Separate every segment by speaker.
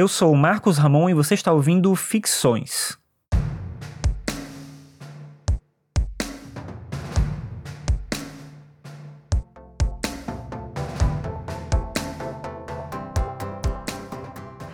Speaker 1: Eu sou o Marcos Ramon e você está ouvindo Ficções.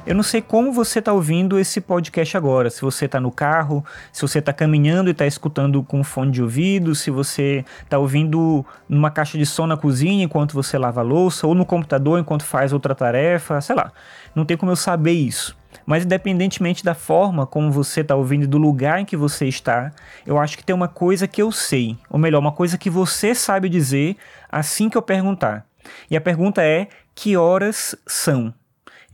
Speaker 1: Eu não sei como você está ouvindo esse podcast agora. Se você está no carro, se você está caminhando e está escutando com fone de ouvido, se você está ouvindo numa caixa de som na cozinha enquanto você lava a louça, ou no computador enquanto faz outra tarefa, sei lá. Não tem como eu saber isso. Mas independentemente da forma como você está ouvindo e do lugar em que você está, eu acho que tem uma coisa que eu sei, ou melhor, uma coisa que você sabe dizer assim que eu perguntar. E a pergunta é: que horas são?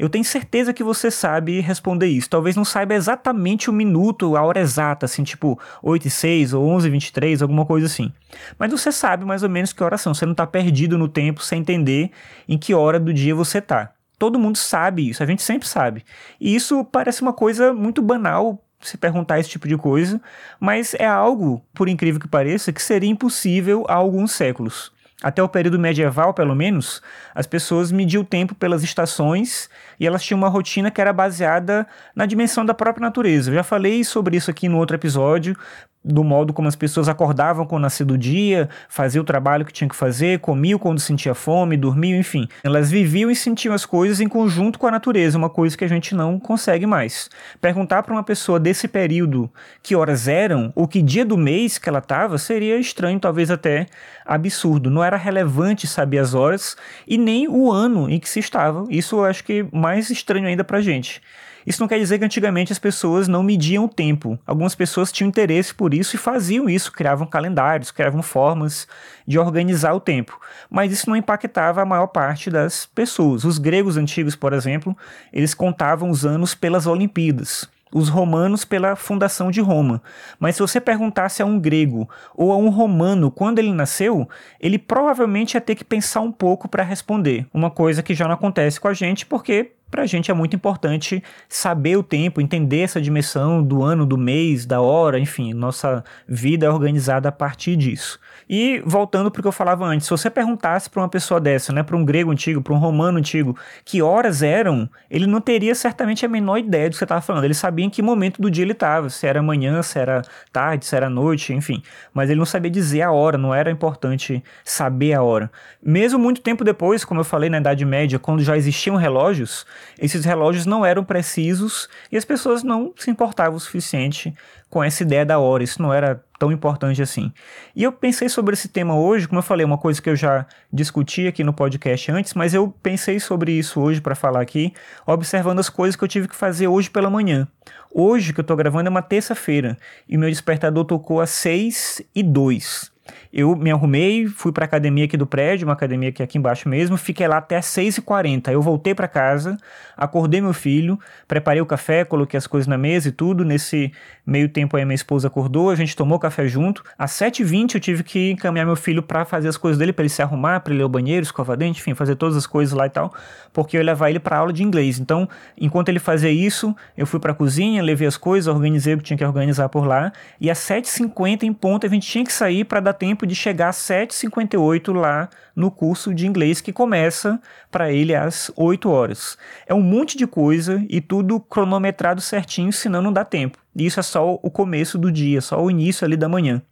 Speaker 1: Eu tenho certeza que você sabe responder isso. Talvez não saiba exatamente o minuto, a hora exata, assim, tipo 8 e 6 ou 11 e 23, alguma coisa assim. Mas você sabe mais ou menos que horas são. Você não está perdido no tempo sem entender em que hora do dia você está. Todo mundo sabe isso, a gente sempre sabe. E isso parece uma coisa muito banal se perguntar esse tipo de coisa, mas é algo, por incrível que pareça, que seria impossível há alguns séculos. Até o período medieval, pelo menos, as pessoas mediam o tempo pelas estações e elas tinham uma rotina que era baseada na dimensão da própria natureza. Eu já falei sobre isso aqui no outro episódio, do modo como as pessoas acordavam quando nascia do dia, faziam o trabalho que tinham que fazer, comiam quando sentia fome, dormiam, enfim. Elas viviam e sentiam as coisas em conjunto com a natureza, uma coisa que a gente não consegue mais. Perguntar para uma pessoa desse período que horas eram ou que dia do mês que ela estava seria estranho, talvez até absurdo. Não era relevante saber as horas e nem o ano em que se estava. Isso eu acho que mais estranho ainda para gente. Isso não quer dizer que antigamente as pessoas não mediam o tempo. Algumas pessoas tinham interesse por isso e faziam isso, criavam calendários, criavam formas de organizar o tempo. Mas isso não impactava a maior parte das pessoas. Os gregos antigos, por exemplo, eles contavam os anos pelas Olimpíadas os romanos pela fundação de Roma. Mas se você perguntasse a um grego ou a um romano quando ele nasceu, ele provavelmente ia ter que pensar um pouco para responder. Uma coisa que já não acontece com a gente porque para a gente é muito importante saber o tempo, entender essa dimensão do ano, do mês, da hora, enfim, nossa vida é organizada a partir disso. E voltando para o que eu falava antes, se você perguntasse para uma pessoa dessa, né, para um grego antigo, para um romano antigo, que horas eram, ele não teria certamente a menor ideia do que você estava falando. Ele sabia em que momento do dia ele estava, se era manhã, se era tarde, se era noite, enfim. Mas ele não sabia dizer a hora, não era importante saber a hora. Mesmo muito tempo depois, como eu falei na Idade Média, quando já existiam relógios, esses relógios não eram precisos e as pessoas não se importavam o suficiente com essa ideia da hora. Isso não era tão importante assim. E eu pensei sobre esse tema hoje, como eu falei, uma coisa que eu já discuti aqui no podcast antes, mas eu pensei sobre isso hoje para falar aqui, observando as coisas que eu tive que fazer hoje pela manhã. Hoje que eu tô gravando é uma terça-feira e meu despertador tocou às 6 e 2. Eu me arrumei, fui para a academia aqui do prédio, uma academia aqui, aqui embaixo mesmo, fiquei lá até 6h40. Eu voltei para casa, acordei meu filho, preparei o café, coloquei as coisas na mesa e tudo. Nesse meio tempo aí minha esposa acordou, a gente tomou café junto. Às 7h20 eu tive que encaminhar meu filho para fazer as coisas dele, para ele se arrumar, para ele ir ao banheiro, escovar dente, enfim, fazer todas as coisas lá e tal, porque eu ia levar ele para aula de inglês. Então, enquanto ele fazia isso, eu fui para cozinha, levei as coisas, organizei o que tinha que organizar por lá, e às 7h50 em ponto a gente tinha que sair para dar tempo de chegar às 7h58 lá no curso de inglês que começa para ele às 8 horas. É um monte de coisa e tudo cronometrado certinho, senão não dá tempo. Isso é só o começo do dia, só o início ali da manhã.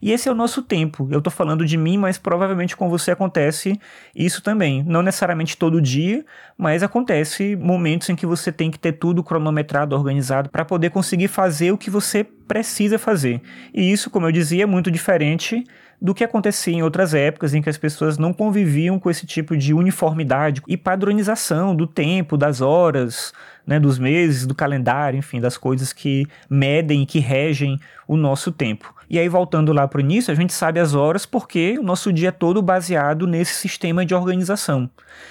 Speaker 1: E esse é o nosso tempo. Eu estou falando de mim, mas provavelmente com você acontece isso também. Não necessariamente todo dia, mas acontece momentos em que você tem que ter tudo cronometrado, organizado, para poder conseguir fazer o que você precisa fazer. E isso, como eu dizia, é muito diferente do que acontecia em outras épocas em que as pessoas não conviviam com esse tipo de uniformidade e padronização do tempo, das horas, né, dos meses, do calendário, enfim, das coisas que medem, que regem o nosso tempo. E aí, voltando lá para o início, a gente sabe as horas porque o nosso dia é todo baseado nesse sistema de organização.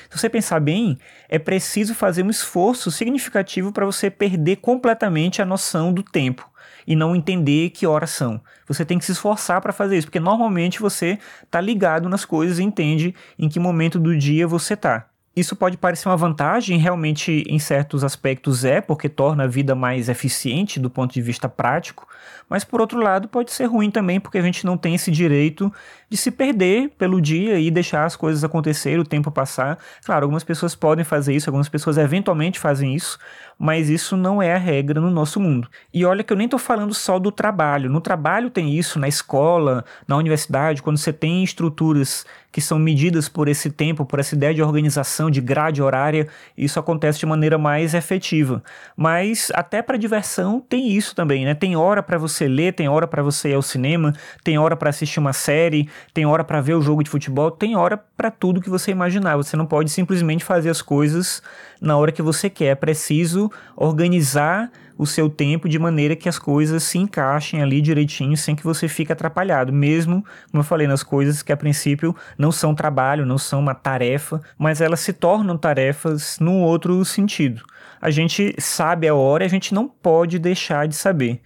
Speaker 1: Se você pensar bem, é preciso fazer um esforço significativo para você perder completamente a noção do tempo e não entender que horas são. Você tem que se esforçar para fazer isso, porque normalmente você está ligado nas coisas e entende em que momento do dia você está. Isso pode parecer uma vantagem, realmente em certos aspectos é, porque torna a vida mais eficiente do ponto de vista prático, mas por outro lado pode ser ruim também, porque a gente não tem esse direito de se perder pelo dia e deixar as coisas acontecer, o tempo passar. Claro, algumas pessoas podem fazer isso, algumas pessoas eventualmente fazem isso, mas isso não é a regra no nosso mundo. E olha que eu nem estou falando só do trabalho. No trabalho tem isso, na escola, na universidade, quando você tem estruturas que são medidas por esse tempo, por essa ideia de organização, de grade horária, isso acontece de maneira mais efetiva. Mas até para diversão tem isso também, né? Tem hora para você ler, tem hora para você ir ao cinema, tem hora para assistir uma série, tem hora para ver o jogo de futebol, tem hora para tudo que você imaginar. Você não pode simplesmente fazer as coisas na hora que você quer. É preciso organizar o seu tempo de maneira que as coisas se encaixem ali direitinho sem que você fique atrapalhado, mesmo, como eu falei, nas coisas que a princípio não são trabalho, não são uma tarefa, mas elas se tornam tarefas num outro sentido. A gente sabe a hora a gente não pode deixar de saber.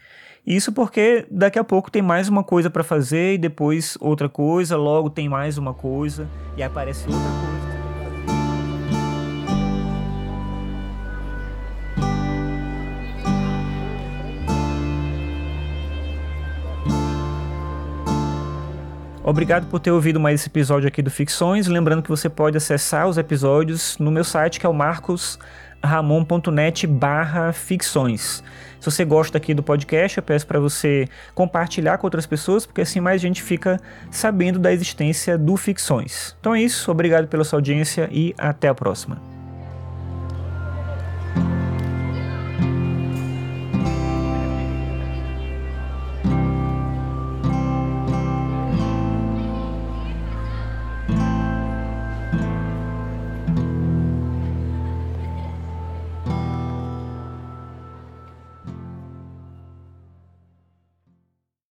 Speaker 1: Isso porque daqui a pouco tem mais uma coisa para fazer e depois outra coisa, logo tem mais uma coisa e aparece outra coisa. Obrigado por ter ouvido mais esse episódio aqui do Ficções. Lembrando que você pode acessar os episódios no meu site, que é o marcosramon.net barra ficções. Se você gosta aqui do podcast, eu peço para você compartilhar com outras pessoas, porque assim mais gente fica sabendo da existência do Ficções. Então é isso, obrigado pela sua audiência e até a próxima.